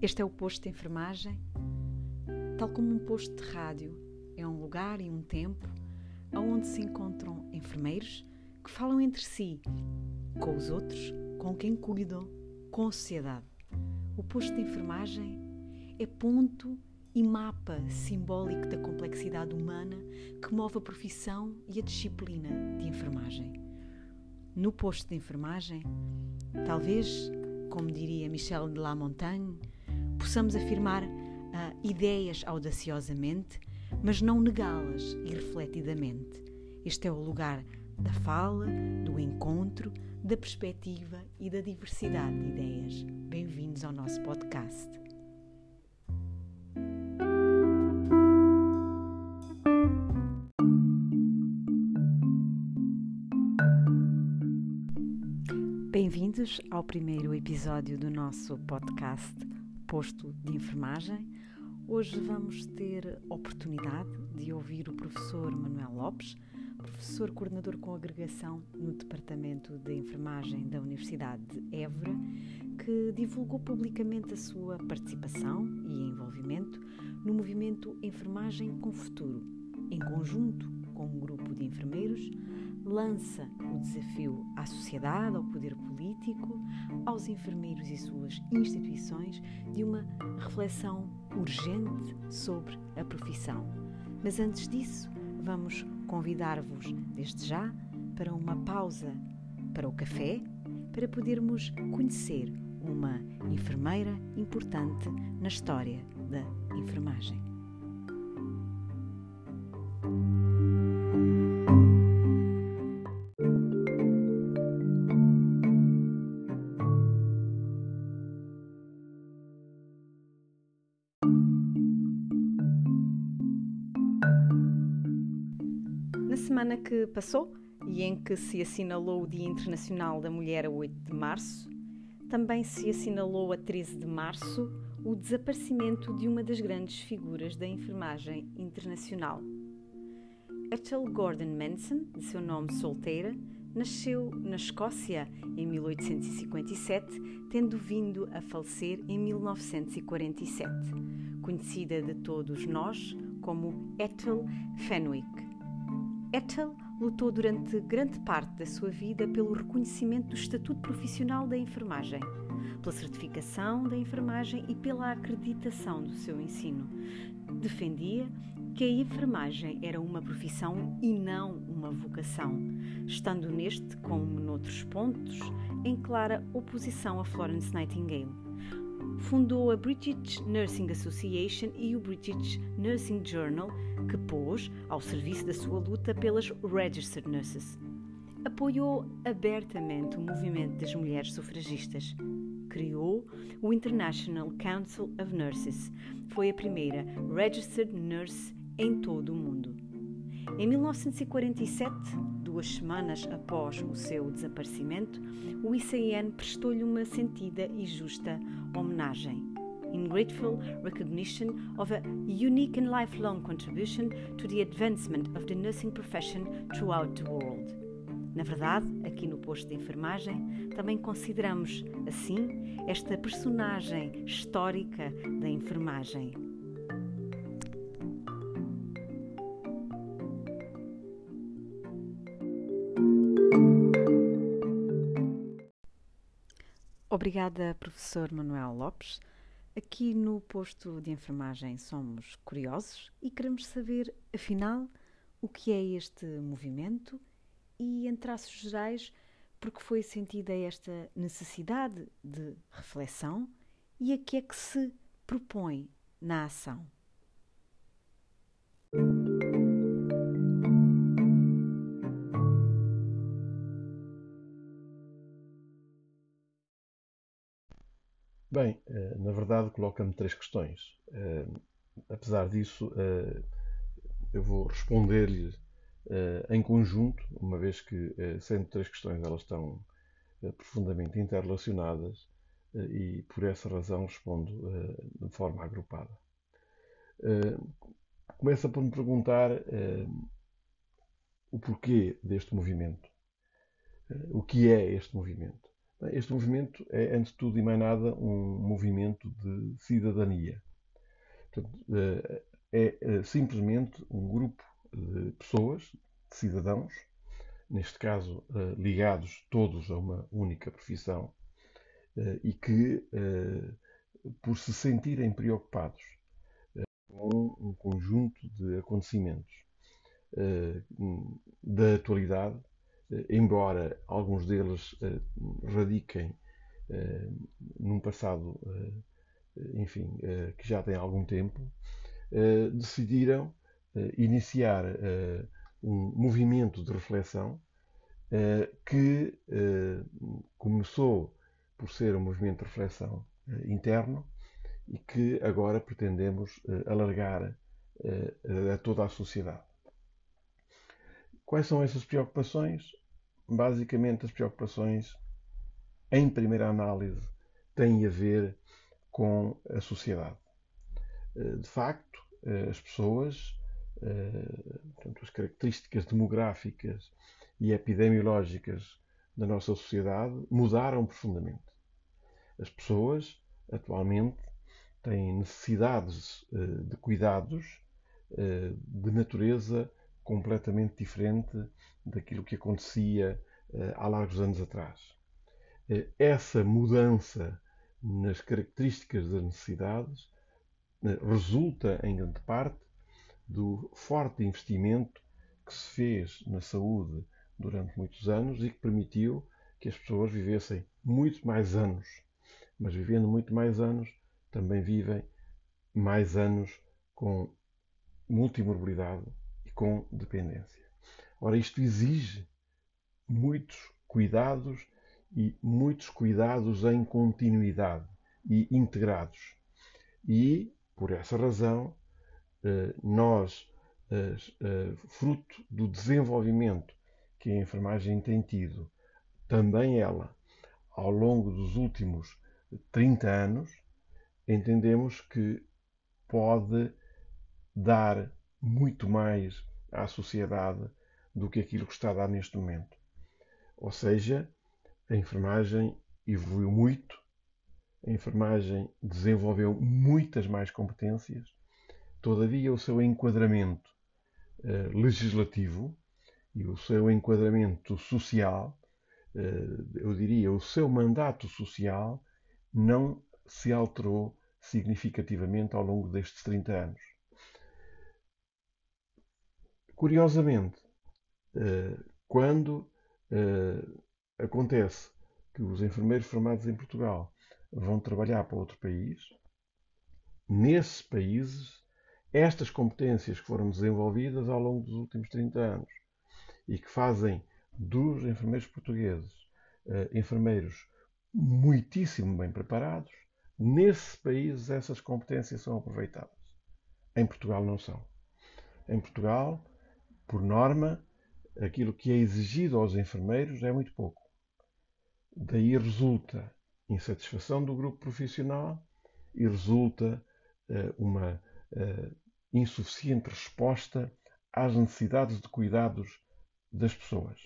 Este é o posto de enfermagem, tal como um posto de rádio. É um lugar e um tempo onde se encontram enfermeiros que falam entre si, com os outros, com quem cuidam, com a sociedade. O posto de enfermagem é ponto e mapa simbólico da complexidade humana que move a profissão e a disciplina de enfermagem. No posto de enfermagem, talvez, como diria Michel de La Montagne, possamos afirmar uh, ideias audaciosamente, mas não negá-las irrefletidamente. Este é o lugar da fala, do encontro, da perspectiva e da diversidade de ideias. Bem-vindos ao nosso podcast. Bem-vindos ao primeiro episódio do nosso podcast Posto de Enfermagem. Hoje vamos ter oportunidade de ouvir o professor Manuel Lopes, professor coordenador com agregação no Departamento de Enfermagem da Universidade de Évora, que divulgou publicamente a sua participação e envolvimento no movimento Enfermagem com Futuro, em conjunto com um grupo de enfermeiros lança o desafio à sociedade, ao poder político, aos enfermeiros e suas instituições de uma reflexão urgente sobre a profissão. Mas antes disso, vamos convidar-vos desde já para uma pausa para o café, para podermos conhecer uma enfermeira importante na história da enfermagem. Semana que passou e em que se assinalou o Dia Internacional da Mulher a 8 de março, também se assinalou a 13 de março o desaparecimento de uma das grandes figuras da enfermagem internacional. Ethel Gordon Manson, de seu nome solteira, nasceu na Escócia em 1857, tendo vindo a falecer em 1947, conhecida de todos nós como Ethel Fenwick. Ethel lutou durante grande parte da sua vida pelo reconhecimento do estatuto profissional da enfermagem, pela certificação da enfermagem e pela acreditação do seu ensino. Defendia que a enfermagem era uma profissão e não uma vocação, estando neste, como noutros pontos, em clara oposição a Florence Nightingale fundou a British Nursing Association e o British Nursing Journal, que pôs ao serviço da sua luta pelas Registered Nurses. Apoiou abertamente o movimento das mulheres sufragistas. Criou o International Council of Nurses. Foi a primeira Registered Nurse em todo o mundo. Em 1947, duas semanas após o seu desaparecimento, o ICN prestou-lhe uma sentida e justa homenagem. In grateful recognition of a unique and lifelong contribution to the advancement of the nursing profession throughout the world. Na verdade, aqui no posto de enfermagem, também consideramos, assim, esta personagem histórica da enfermagem, Obrigada, professor Manuel Lopes. Aqui no posto de enfermagem somos curiosos e queremos saber, afinal, o que é este movimento e, em traços gerais, porque foi sentida esta necessidade de reflexão e a que é que se propõe na ação. Bem, eh, na verdade coloca-me três questões. Eh, apesar disso, eh, eu vou responder-lhe em conjunto, uma vez que, sendo três questões, elas estão profundamente interrelacionadas e por essa razão respondo de forma agrupada. Começa por me perguntar o porquê deste movimento. O que é este movimento? Este movimento é, antes de tudo e mais nada, um movimento de cidadania. Portanto, eh, é, é simplesmente um grupo de pessoas, de cidadãos, neste caso eh, ligados todos a uma única profissão, eh, e que, por se sentirem preocupados com um conjunto de acontecimentos da atualidade, embora alguns deles radiquem num passado, enfim, que já tem algum tempo, eh, decidiram eh, iniciar eh, um movimento de reflexão que começou por ser um movimento de reflexão interno e que agora pretendemos alargar a toda a sociedade. Quais são essas preocupações? Basicamente, as preocupações, em primeira análise, têm a ver com a sociedade. De facto, eh, as pessoas, eh, portanto, as características demográficas e epidemiológicas da nossa sociedade mudaram profundamente. As pessoas, atualmente, têm necessidades eh, de cuidados de natureza completamente diferente daquilo que acontecia há largos anos atrás. Essa mudança nas características das necessidades resulta, em grande parte, do forte investimento que se fez na saúde durante muitos anos e que permitiu que as pessoas vivessem muito mais anos. Mas vivendo muito mais anos, também vivem mais anos com multimorbilidade com dependência. Ora, isto exige muitos cuidados e muitos cuidados em continuidade e integrados. E por essa razão, eh, nós, eh, eh, fruto do desenvolvimento que a enfermagem tem tido, também ela, ao longo dos últimos 30 anos, entendemos que pode dar muito mais à sociedade do que aquilo que está a dar neste momento. Ou seja, a enfermagem evoluiu muito a enfermagem desenvolveu muitas mais competências, todavia o seu enquadramento eh, legislativo e o seu enquadramento social, eh, eu diria, o seu mandato social, não se alterou significativamente ao longo destes 30 anos. Curiosamente, eh, quando acontece que os enfermeiros formados em Portugal vão trabalhar para outro país. Nesses países, estas competências que foram desenvolvidas ao longo dos últimos 30 anos e que fazem dos enfermeiros portugueses uh, enfermeiros muitíssimo bem preparados, nesses países essas competências são aproveitadas. Em Portugal não são. Em Portugal, por norma, aquilo que é exigido aos enfermeiros é muito pouco. Daí resulta insatisfação do grupo profissional e resulta uh, uma uh, insuficiente resposta às necessidades de cuidados das pessoas.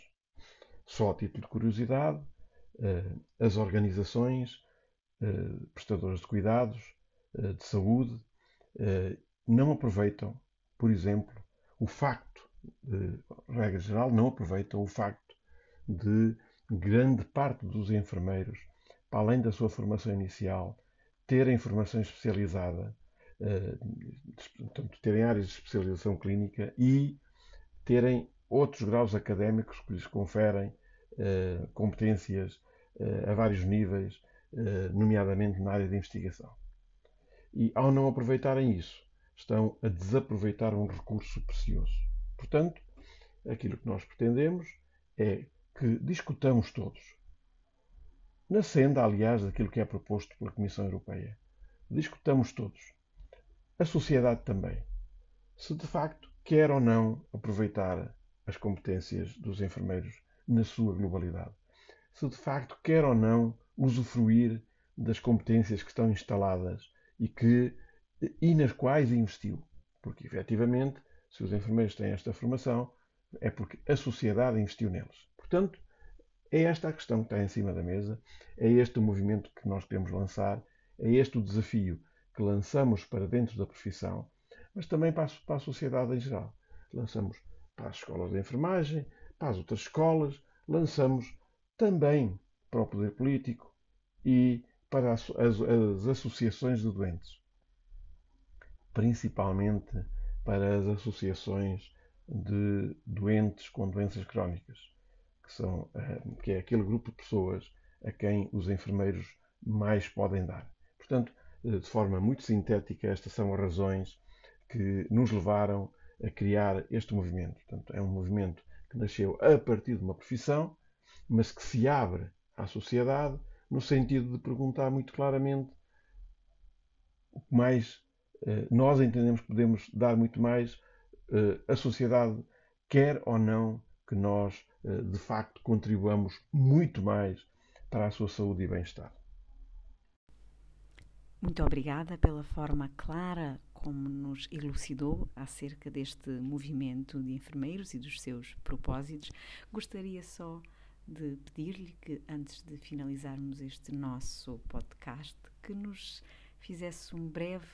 Só a título de curiosidade, uh, as organizações prestadoras de cuidados, de saúde, não aproveitam, por exemplo, o facto, regra geral, não aproveitam o facto de grande parte dos enfermeiros para além da sua formação inicial, terem formação especializada, eh, portanto, terem áreas de especialização clínica e terem outros graus académicos que lhes conferem eh, competências eh, a vários níveis, nomeadamente na área de investigação. E ao não aproveitarem isso, estão a desaproveitar um recurso precioso. Portanto, aquilo que nós pretendemos é que discutamos todos na senda, aliás, daquilo que é proposto pela Comissão Europeia. Discutamos todos, a sociedade também, se de facto quer ou não aproveitar as competências dos enfermeiros na sua globalidade, se de facto quer ou não usufruir das competências que estão instaladas e, que, e nas quais investiu. Porque, efetivamente, se os enfermeiros têm esta formação, é porque a sociedade investiu neles. Portanto, é esta a questão que está em cima da mesa, é este o movimento que nós queremos lançar, é este o desafio que lançamos para dentro da profissão, mas também para a, sociedade em geral. Lançamos para as escolas de enfermagem, para as outras escolas, lançamos também para o poder político e para as, as, as associações de doentes, principalmente para as associações de doentes com doenças crónicas, que, são, eh, que é aquele grupo de pessoas a quem os enfermeiros mais podem dar. Portanto, eh, de forma muito sintética, estas são as razões que nos levaram a criar este movimento. Portanto, é um movimento que nasceu a partir de uma profissão, mas que se abre à sociedade no sentido de perguntar muito claramente o que mais nós entendemos que podemos dar muito mais eh, a sociedade quer ou não que nós eh, de facto contribuamos muito mais para a sua saúde e bem-estar. Muito obrigada pela forma clara como nos elucidou acerca deste movimento de enfermeiros e dos seus propósitos. Gostaria só de pedir-lhe que, antes de finalizarmos este nosso podcast, que nos fizesse um breve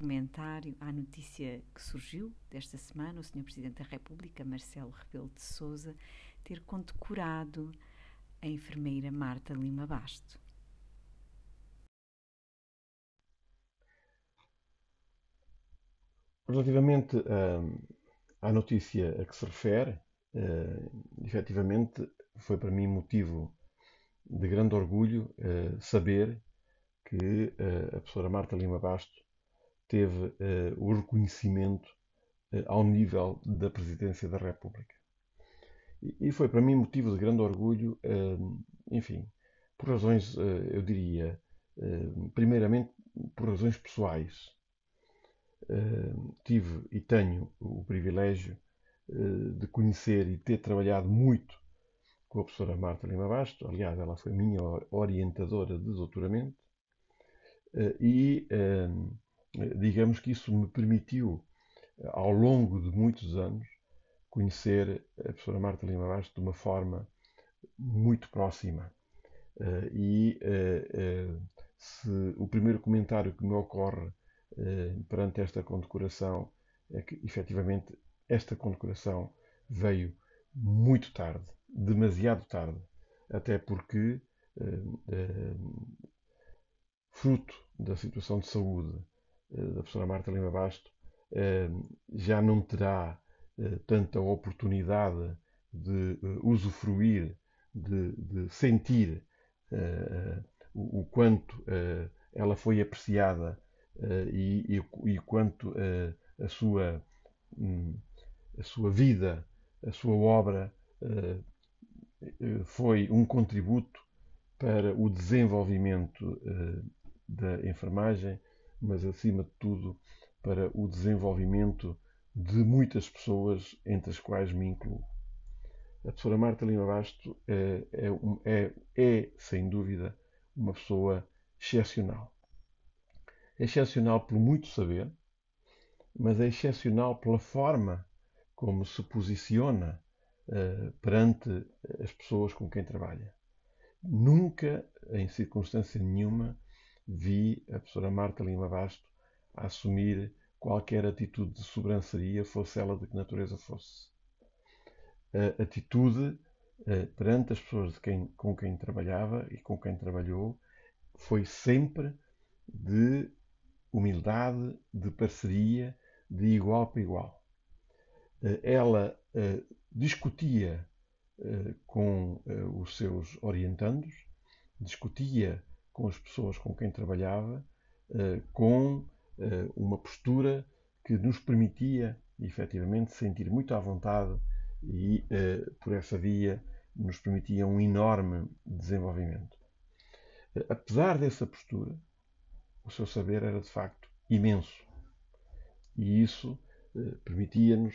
comentário à notícia que surgiu desta semana, o Sr. Presidente da República, Marcelo Rebelo de Sousa, ter condecorado a enfermeira Marta Lima Basto. Relativamente uh, à notícia a que se refere, uh, efetivamente foi para mim motivo de grande orgulho uh, saber que uh, a professora Marta Lima Basto teve uh, o reconhecimento ao nível da Presidência da República. E, e, foi para mim motivo de grande orgulho, enfim, por razões, eu diria, primeiramente por razões pessoais Uh, tive e tenho o privilégio uh, de conhecer e ter trabalhado muito com a professora Marta Lima Basto. Aliás, ela foi minha orientadora de doutoramento. Uh, e digamos que isso me permitiu, ao longo de muitos anos, conhecer a professora Marta Lima Basto de uma forma muito próxima. e se o primeiro comentário que me ocorre eh, perante esta condecoração é que, efetivamente, esta condecoração veio muito tarde, demasiado tarde, até porque, eh, eh, fruto da situação de saúde da professora Marta Lima Basto, já não terá tanta oportunidade de usufruir, de, de sentir o, quanto ela foi apreciada eh, e, e, e, quanto eh, a, sua, hum, a sua vida, a sua obra eh, foi um contributo para o desenvolvimento da enfermagem, mas acima de tudo para o desenvolvimento de muitas pessoas, entre as quais me incluo. A professora Marta Lima Basto é, é, é, é, sem dúvida, uma pessoa excepcional. É excepcional por muito saber, mas é excepcional pela forma como se posiciona uh, perante as pessoas com quem trabalha. Nunca, em circunstância nenhuma, vi a professora Marta Lima Basto a assumir qualquer atitude de sobranceria, fosse ela de que natureza fosse. A atitude uh, perante as pessoas quem, com quem trabalhava e com quem trabalhou foi sempre de humildade, de parceria, de igual para igual. Eh, ela eh, discutia eh, com os seus orientandos, discutia com as pessoas com quem trabalhava, com uma postura que nos permitia, efetivamente, sentir muito à vontade e, por essa via, nos permitia um enorme desenvolvimento. Apesar dessa postura, o seu saber era de facto imenso. E isso eh, permitia-nos,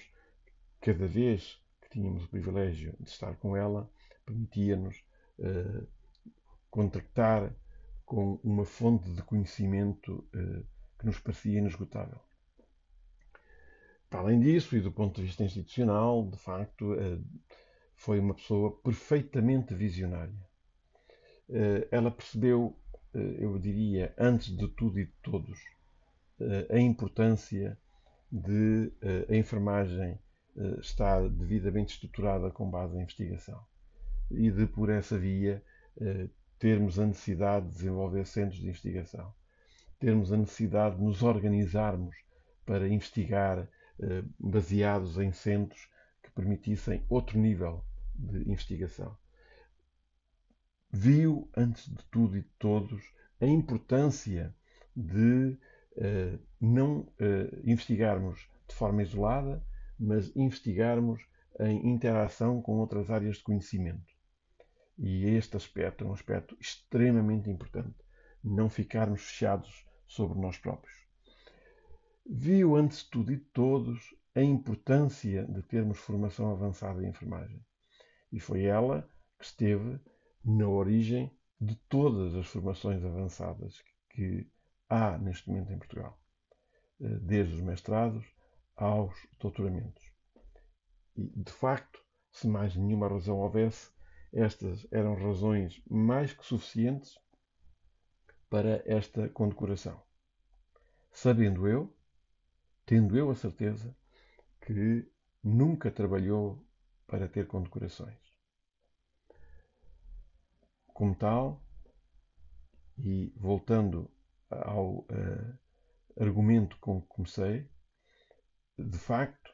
cada vez que tínhamos o privilégio de estar com ela, permitia-nos eh, contactar com uma fonte de conhecimento eh, que nos parecia inesgotável. Para além disso, e do ponto de vista institucional, de facto, eh, foi uma pessoa perfeitamente visionária. Eh, ela percebeu, eu diria, antes de tudo e de todos, a importância de a enfermagem estar devidamente estruturada com base em investigação e de, por essa via, termos a necessidade de desenvolver centros de investigação, termos a necessidade de nos organizarmos para investigar baseados em centros que permitissem outro nível de investigação viu, antes de tudo e de todos, a importância de uh, não uh, investigarmos de forma isolada, mas investigarmos em interação com outras áreas de conhecimento. E este aspecto é um aspecto extremamente importante. Não ficarmos fechados sobre nós próprios. Viu, antes de tudo e de todos, a importância de termos formação avançada em enfermagem. E foi ela que esteve na origem de todas as formações avançadas que há neste momento em Portugal, eh, desde os mestrados aos doutoramentos. E, de facto, se mais nenhuma razão houvesse, estas eram razões mais que suficientes para esta condecoração. Sabendo eu, tendo eu a certeza, que nunca trabalhou para ter condecorações como tal, e voltando ao uh, argumento com que comecei, de facto,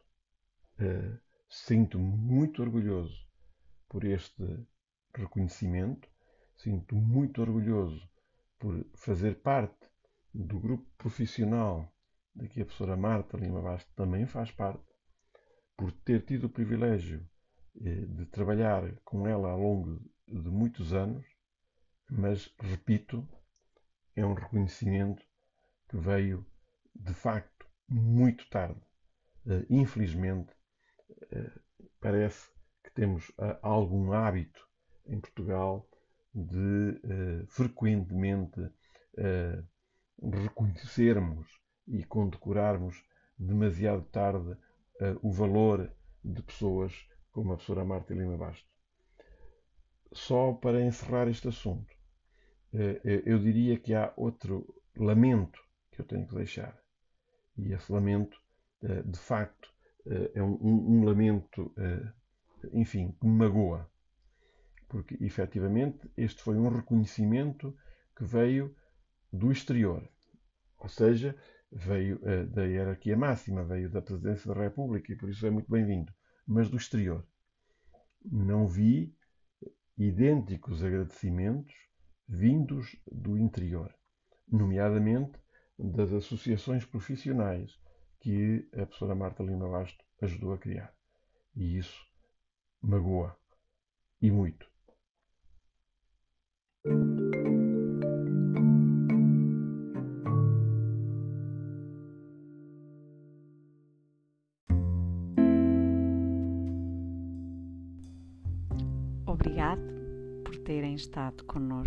uh, sinto-me muito orgulhoso por este reconhecimento, sinto muito orgulhoso por fazer parte do grupo profissional de que a professora Marta Lima Bastos também faz parte, por ter tido o privilégio eh, de trabalhar com ela ao longo de muitos anos, mas, repito, é um reconhecimento que veio, de facto, muito tarde. Uh, infelizmente, uh, parece que temos algum hábito em Portugal de frequentemente reconhecermos e condecorarmos demasiado tarde o valor de pessoas como a professora Marta Lima Basto. Só para encerrar este assunto, eu diria que há outro lamento que eu tenho que deixar. E esse lamento, de facto, é um, um lamento, enfim, que me magoa. Porque, efetivamente, este foi um reconhecimento que veio do exterior. Ou seja, veio da hierarquia máxima, veio da Presidência da República e por isso é muito bem-vindo. Mas do exterior. Não vi idênticos agradecimentos vindos do interior, nomeadamente das associações profissionais que a professora Marta Lima Basto ajudou a criar. E isso magoa e muito.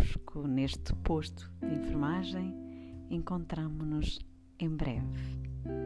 Conosco neste posto de enfermagem. Encontramo-nos em breve.